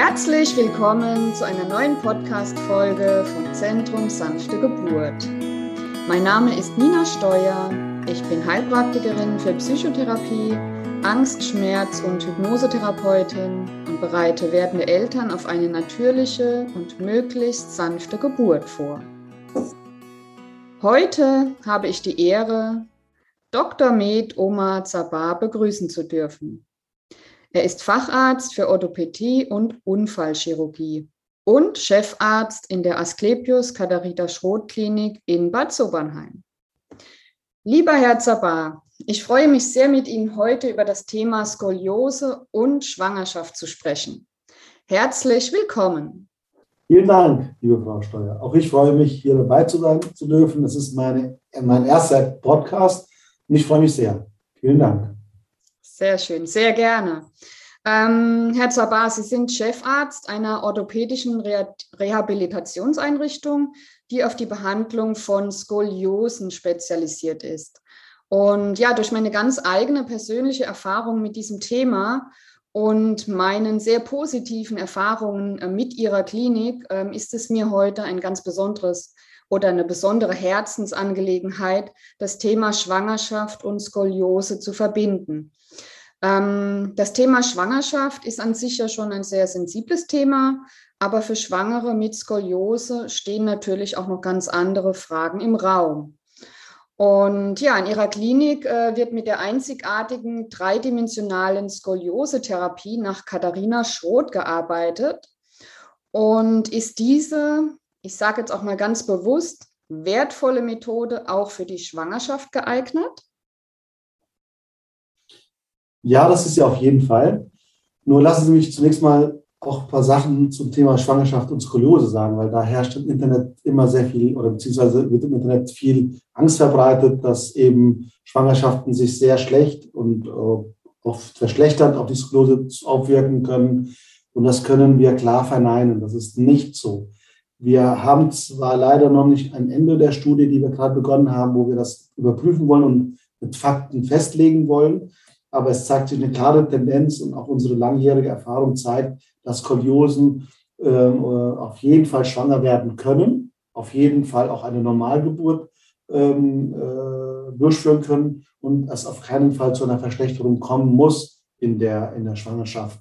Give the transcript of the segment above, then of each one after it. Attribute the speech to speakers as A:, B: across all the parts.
A: Herzlich willkommen zu einer neuen Podcast-Folge vom Zentrum Sanfte Geburt. Mein Name ist Nina Steuer. Ich bin Heilpraktikerin für Psychotherapie, Angst-, Schmerz- und Hypnosetherapeutin und bereite werdende Eltern auf eine natürliche und möglichst sanfte Geburt vor. Heute habe ich die Ehre, Dr. Med Omar Zabar begrüßen zu dürfen. Er ist Facharzt für Orthopädie und Unfallchirurgie und Chefarzt in der Asklepios Katharina Schroth Klinik in Bad Sobernheim. Lieber Herr Zabar, ich freue mich sehr, mit Ihnen heute über das Thema Skoliose und Schwangerschaft zu sprechen. Herzlich willkommen.
B: Vielen Dank, liebe Frau Steuer. Auch ich freue mich, hier dabei zu sein zu dürfen. Das ist meine, mein erster Podcast und ich freue mich sehr. Vielen Dank.
A: Sehr schön, sehr gerne. Ähm, Herr Zabar, Sie sind Chefarzt einer orthopädischen Re Rehabilitationseinrichtung, die auf die Behandlung von Skoliosen spezialisiert ist. Und ja, durch meine ganz eigene persönliche Erfahrung mit diesem Thema und meinen sehr positiven Erfahrungen äh, mit Ihrer Klinik äh, ist es mir heute ein ganz besonderes oder eine besondere Herzensangelegenheit, das Thema Schwangerschaft und Skoliose zu verbinden. Ähm, das Thema Schwangerschaft ist an sich ja schon ein sehr sensibles Thema, aber für Schwangere mit Skoliose stehen natürlich auch noch ganz andere Fragen im Raum. Und ja, in ihrer Klinik äh, wird mit der einzigartigen dreidimensionalen Skoliose-Therapie nach Katharina Schroth gearbeitet. Und ist diese, ich sage jetzt auch mal ganz bewusst, wertvolle Methode auch für die Schwangerschaft geeignet?
B: Ja, das ist ja auf jeden Fall. Nur lassen Sie mich zunächst mal auch ein paar Sachen zum Thema Schwangerschaft und Skoliose sagen, weil da herrscht im Internet immer sehr viel oder beziehungsweise wird im Internet viel Angst verbreitet, dass eben Schwangerschaften sich sehr schlecht und äh, oft verschlechtert auf die Skoliose aufwirken können. Und das können wir klar verneinen. Das ist nicht so. Wir haben zwar leider noch nicht ein Ende der Studie, die wir gerade begonnen haben, wo wir das überprüfen wollen und mit Fakten festlegen wollen aber es zeigt sich eine klare Tendenz und auch unsere langjährige Erfahrung zeigt, dass Skoliosen ähm, äh, auf jeden Fall schwanger werden können, auf jeden Fall auch eine Normalgeburt ähm, äh, durchführen können und es auf keinen Fall zu einer Verschlechterung kommen muss in der, in der Schwangerschaft.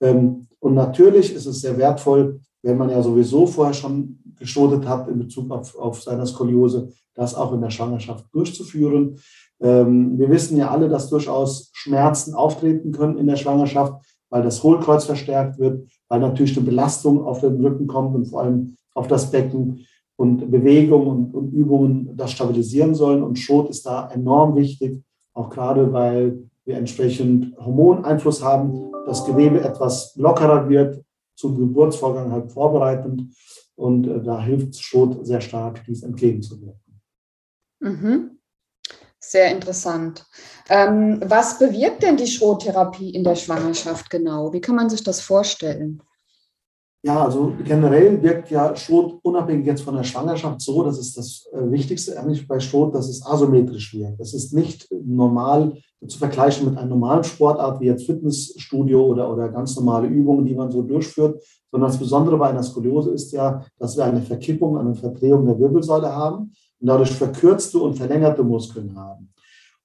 B: Ähm, und natürlich ist es sehr wertvoll, wenn man ja sowieso vorher schon gestotet hat in Bezug auf, auf seine Skoliose, das auch in der Schwangerschaft durchzuführen. Ähm, wir wissen ja alle, dass durchaus Schmerzen auftreten können in der Schwangerschaft, weil das Hohlkreuz verstärkt wird, weil natürlich eine Belastung auf den Rücken kommt und vor allem auf das Becken und Bewegungen und, und Übungen das stabilisieren sollen. Und Schot ist da enorm wichtig, auch gerade weil wir entsprechend Hormoneinfluss haben, das Gewebe etwas lockerer wird, zum Geburtsvorgang halt vorbereitend. Und äh, da hilft Schot sehr stark, dies entgegenzuwirken.
A: Mhm. Sehr interessant. Ähm, was bewirkt denn die Schrottherapie in der Schwangerschaft genau? Wie kann man sich das vorstellen?
B: Ja, also generell wirkt ja Schrot unabhängig jetzt von der Schwangerschaft so, das ist das äh, Wichtigste eigentlich bei Schrot, dass es asymmetrisch wirkt. Es ist nicht normal zu vergleichen mit einer normalen Sportart wie jetzt Fitnessstudio oder, oder ganz normale Übungen, die man so durchführt, sondern das Besondere bei einer Skoliose ist ja, dass wir eine Verkippung, eine Verdrehung der Wirbelsäule haben und dadurch verkürzte und verlängerte Muskeln haben.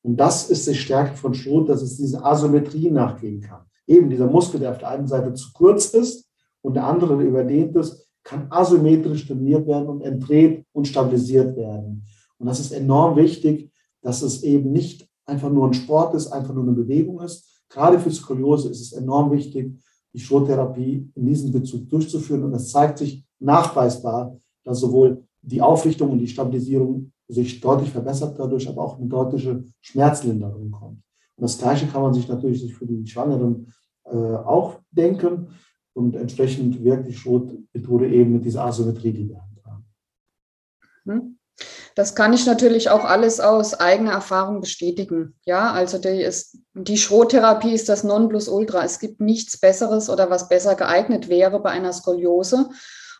B: Und das ist die Stärke von Schrot, dass es diese Asymmetrie nachgehen kann. Eben dieser Muskel, der auf der einen Seite zu kurz ist und der andere überdehnt ist, kann asymmetrisch trainiert werden und entdreht und stabilisiert werden. Und das ist enorm wichtig, dass es eben nicht einfach nur ein Sport ist, einfach nur eine Bewegung ist. Gerade für Skoliose ist es enorm wichtig, die Schrottherapie in diesem Bezug durchzuführen. Und es zeigt sich nachweisbar, dass sowohl die Aufrichtung und die Stabilisierung sich deutlich verbessert dadurch, aber auch eine deutliche Schmerzlinderung kommt. Und das Gleiche kann man sich natürlich für die Schwangeren äh, auch denken. Und entsprechend wirkt die Schrotmethode eben mit dieser Asymmetrie, die wir haben.
A: Mhm. Das kann ich natürlich auch alles aus eigener Erfahrung bestätigen. Ja, also die, ist, die Schrottherapie ist das Nonplusultra. Es gibt nichts Besseres oder was besser geeignet wäre bei einer Skoliose.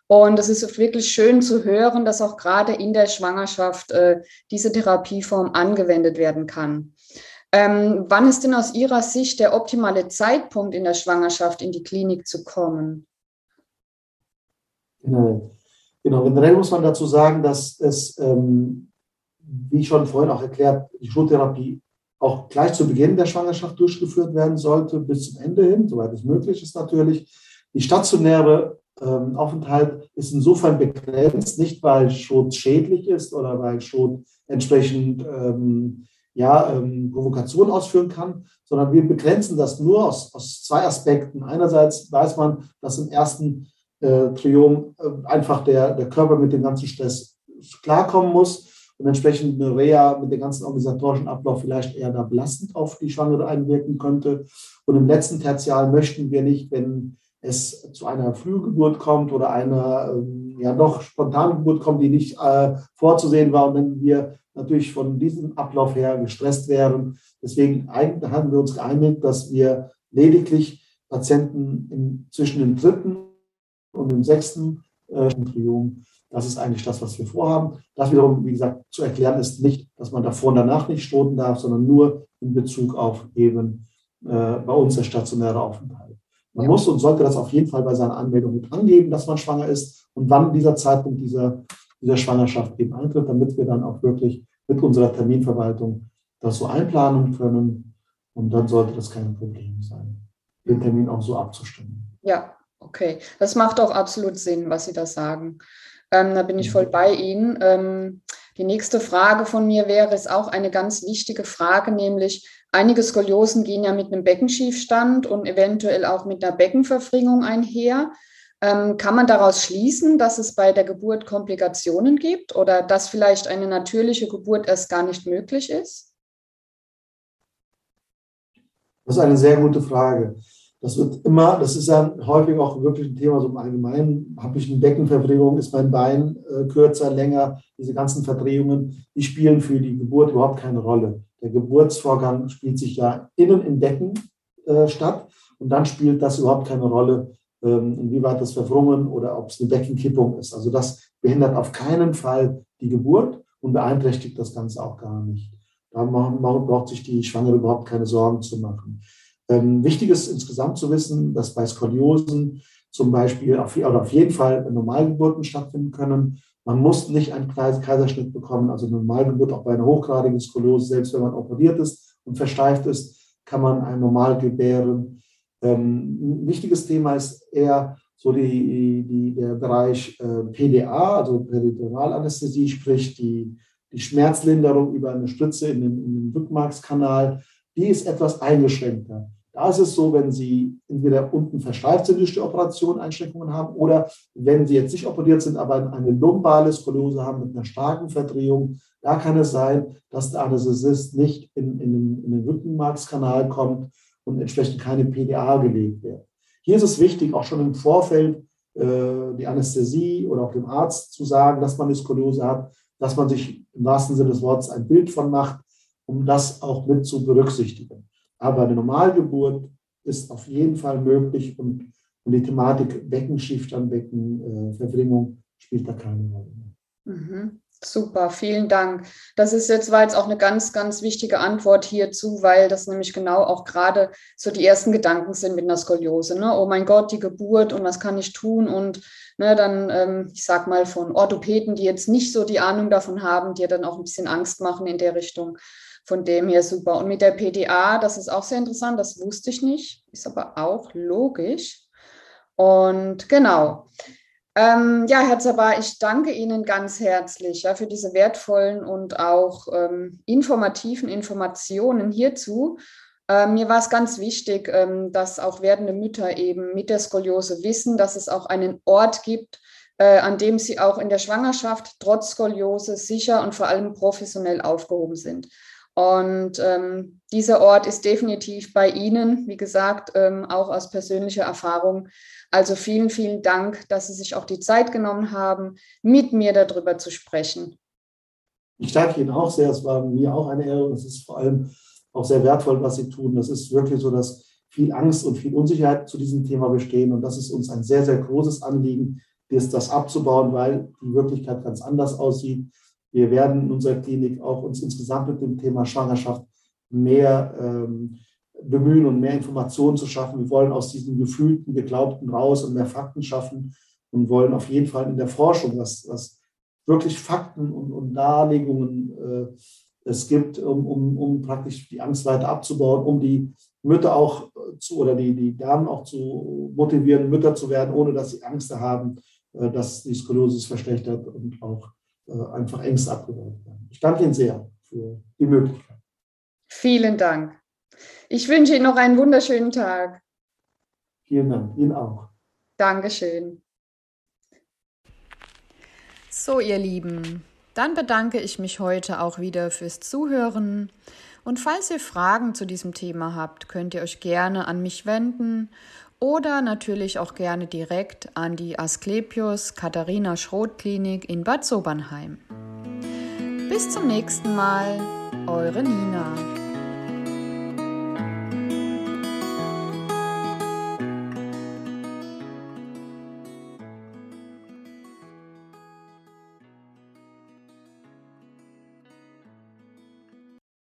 A: Und es ist wirklich schön zu hören, dass auch gerade in der Schwangerschaft äh, diese Therapieform angewendet werden kann. Ähm, wann ist denn aus Ihrer Sicht der optimale Zeitpunkt in der Schwangerschaft in die Klinik zu kommen?
B: Genau. genau. Generell muss man dazu sagen, dass es, ähm, wie schon vorhin auch erklärt, die Schultherapie auch gleich zu Beginn der Schwangerschaft durchgeführt werden sollte, bis zum Ende hin, soweit es möglich ist natürlich. Die stationäre ähm, Aufenthalt ist insofern begrenzt, nicht weil Schot schädlich ist oder weil Schot entsprechend ähm, ja, ähm, Provokation ausführen kann, sondern wir begrenzen das nur aus, aus zwei Aspekten. Einerseits weiß man, dass im ersten äh, Triom äh, einfach der, der Körper mit dem ganzen Stress klarkommen muss und entsprechend eine Reha mit dem ganzen organisatorischen Ablauf vielleicht eher da belastend auf die Schwangere einwirken könnte. Und im letzten Tertial möchten wir nicht, wenn es zu einer Frühgeburt kommt oder einer ähm, ja doch spontanen Geburt kommt, die nicht äh, vorzusehen war und wenn wir natürlich von diesem Ablauf her gestresst wären. Deswegen haben wir uns geeinigt, dass wir lediglich Patienten in, zwischen dem dritten und dem sechsten äh, Triom, das ist eigentlich das, was wir vorhaben. Das wiederum, wie gesagt, zu erklären ist nicht, dass man davor und danach nicht stoten darf, sondern nur in Bezug auf eben äh, bei uns der stationäre Aufenthalt. Man ja. muss und sollte das auf jeden Fall bei seiner Anmeldung mit angeben, dass man schwanger ist und wann dieser Zeitpunkt dieser, dieser Schwangerschaft eben eintritt, damit wir dann auch wirklich mit unserer Terminverwaltung das so einplanen können. Und dann sollte das kein Problem sein, den Termin auch so abzustimmen.
A: Ja, okay. Das macht auch absolut Sinn, was Sie da sagen. Ähm, da bin ich voll bei Ihnen. Ähm, die nächste Frage von mir wäre, ist auch eine ganz wichtige Frage, nämlich einige Skoliosen gehen ja mit einem Beckenschiefstand und eventuell auch mit einer Beckenverfringung einher. Ähm, kann man daraus schließen, dass es bei der Geburt Komplikationen gibt oder dass vielleicht eine natürliche Geburt erst gar nicht möglich ist?
B: Das ist eine sehr gute Frage. Das wird immer, das ist ja häufig auch wirklich ein Thema so im Allgemeinen. Habe ich eine Beckenverprägung, ist mein Bein äh, kürzer, länger? Diese ganzen Verdrehungen, die spielen für die Geburt überhaupt keine Rolle. Der Geburtsvorgang spielt sich ja innen im Becken äh, statt und dann spielt das überhaupt keine Rolle, inwieweit das verwrungen oder ob es eine Beckenkippung ist. Also das behindert auf keinen Fall die Geburt und beeinträchtigt das Ganze auch gar nicht. Da braucht sich die Schwangere überhaupt keine Sorgen zu machen. Ähm, wichtig ist insgesamt zu wissen, dass bei Skoliosen zum Beispiel auf, oder auf jeden Fall Normalgeburten stattfinden können. Man muss nicht einen Kaiserschnitt bekommen, also eine Normalgeburt auch bei einer hochgradigen Skoliose, selbst wenn man operiert ist und versteift ist, kann man ein Normalgebären. Ähm, ein wichtiges Thema ist eher so die, die, der Bereich äh, PDA, also Perituralanästhesie, sprich die, die Schmerzlinderung über eine Spritze in den, in den Rückmarkskanal, die ist etwas eingeschränkter. Da ist es so, wenn Sie entweder unten versteift sind durch die Operation, Einschränkungen haben, oder wenn Sie jetzt nicht operiert sind, aber eine lumbale Skoliose haben mit einer starken Verdrehung, da kann es sein, dass der Anästhesist nicht in, in, den, in den Rückenmarkskanal kommt und entsprechend keine PDA gelegt wird. Hier ist es wichtig, auch schon im Vorfeld äh, die Anästhesie oder auch dem Arzt zu sagen, dass man eine Skoliose hat, dass man sich im wahrsten Sinne des Wortes ein Bild von macht, um das auch mit zu berücksichtigen. Aber eine Normalgeburt ist auf jeden Fall möglich und, und die Thematik Becken, Schiefstandbecken, äh, spielt da keine Rolle
A: mehr. Mhm. Super, vielen Dank. Das ist jetzt, war jetzt auch eine ganz, ganz wichtige Antwort hierzu, weil das nämlich genau auch gerade so die ersten Gedanken sind mit einer Skoliose. Ne? Oh mein Gott, die Geburt und was kann ich tun? Und ne, dann, ähm, ich sag mal, von Orthopäden, die jetzt nicht so die Ahnung davon haben, die dann auch ein bisschen Angst machen in der Richtung. Von dem her super. Und mit der PDA, das ist auch sehr interessant, das wusste ich nicht, ist aber auch logisch. Und genau. Ähm, ja, Herr Zabar, ich danke Ihnen ganz herzlich ja, für diese wertvollen und auch ähm, informativen Informationen hierzu. Ähm, mir war es ganz wichtig, ähm, dass auch werdende Mütter eben mit der Skoliose wissen, dass es auch einen Ort gibt, äh, an dem sie auch in der Schwangerschaft trotz Skoliose sicher und vor allem professionell aufgehoben sind. Und ähm, dieser Ort ist definitiv bei Ihnen, wie gesagt, ähm, auch aus persönlicher Erfahrung. Also vielen, vielen Dank, dass Sie sich auch die Zeit genommen haben, mit mir darüber zu sprechen.
B: Ich danke Ihnen auch sehr. Es war mir auch eine Ehre. Es ist vor allem auch sehr wertvoll, was Sie tun. Das ist wirklich so, dass viel Angst und viel Unsicherheit zu diesem Thema bestehen. Und das ist uns ein sehr, sehr großes Anliegen, das abzubauen, weil die Wirklichkeit ganz anders aussieht. Wir werden in unserer Klinik auch uns insgesamt mit dem Thema Schwangerschaft mehr ähm, bemühen und mehr Informationen zu schaffen. Wir wollen aus diesem gefühlten, geglaubten raus und mehr Fakten schaffen. und wollen auf jeden Fall in der Forschung, was, was wirklich Fakten und, und Darlegungen äh, es gibt, um, um, um praktisch die Angst weiter abzubauen, um die Mütter auch zu oder die, die Damen auch zu motivieren, Mütter zu werden, ohne dass sie Angst haben, äh, dass die Skoliose verschlechtert und auch einfach Ängste abgebaut werden. Ich danke Ihnen sehr für die Möglichkeit.
A: Vielen Dank. Ich wünsche Ihnen noch einen wunderschönen Tag.
B: Vielen Dank. Ihnen auch.
A: Dankeschön. So, ihr Lieben, dann bedanke ich mich heute auch wieder fürs Zuhören. Und falls ihr Fragen zu diesem Thema habt, könnt ihr euch gerne an mich wenden oder natürlich auch gerne direkt an die Asklepios Katharina Schroth Klinik in Bad Sobernheim. Bis zum nächsten Mal, eure Nina.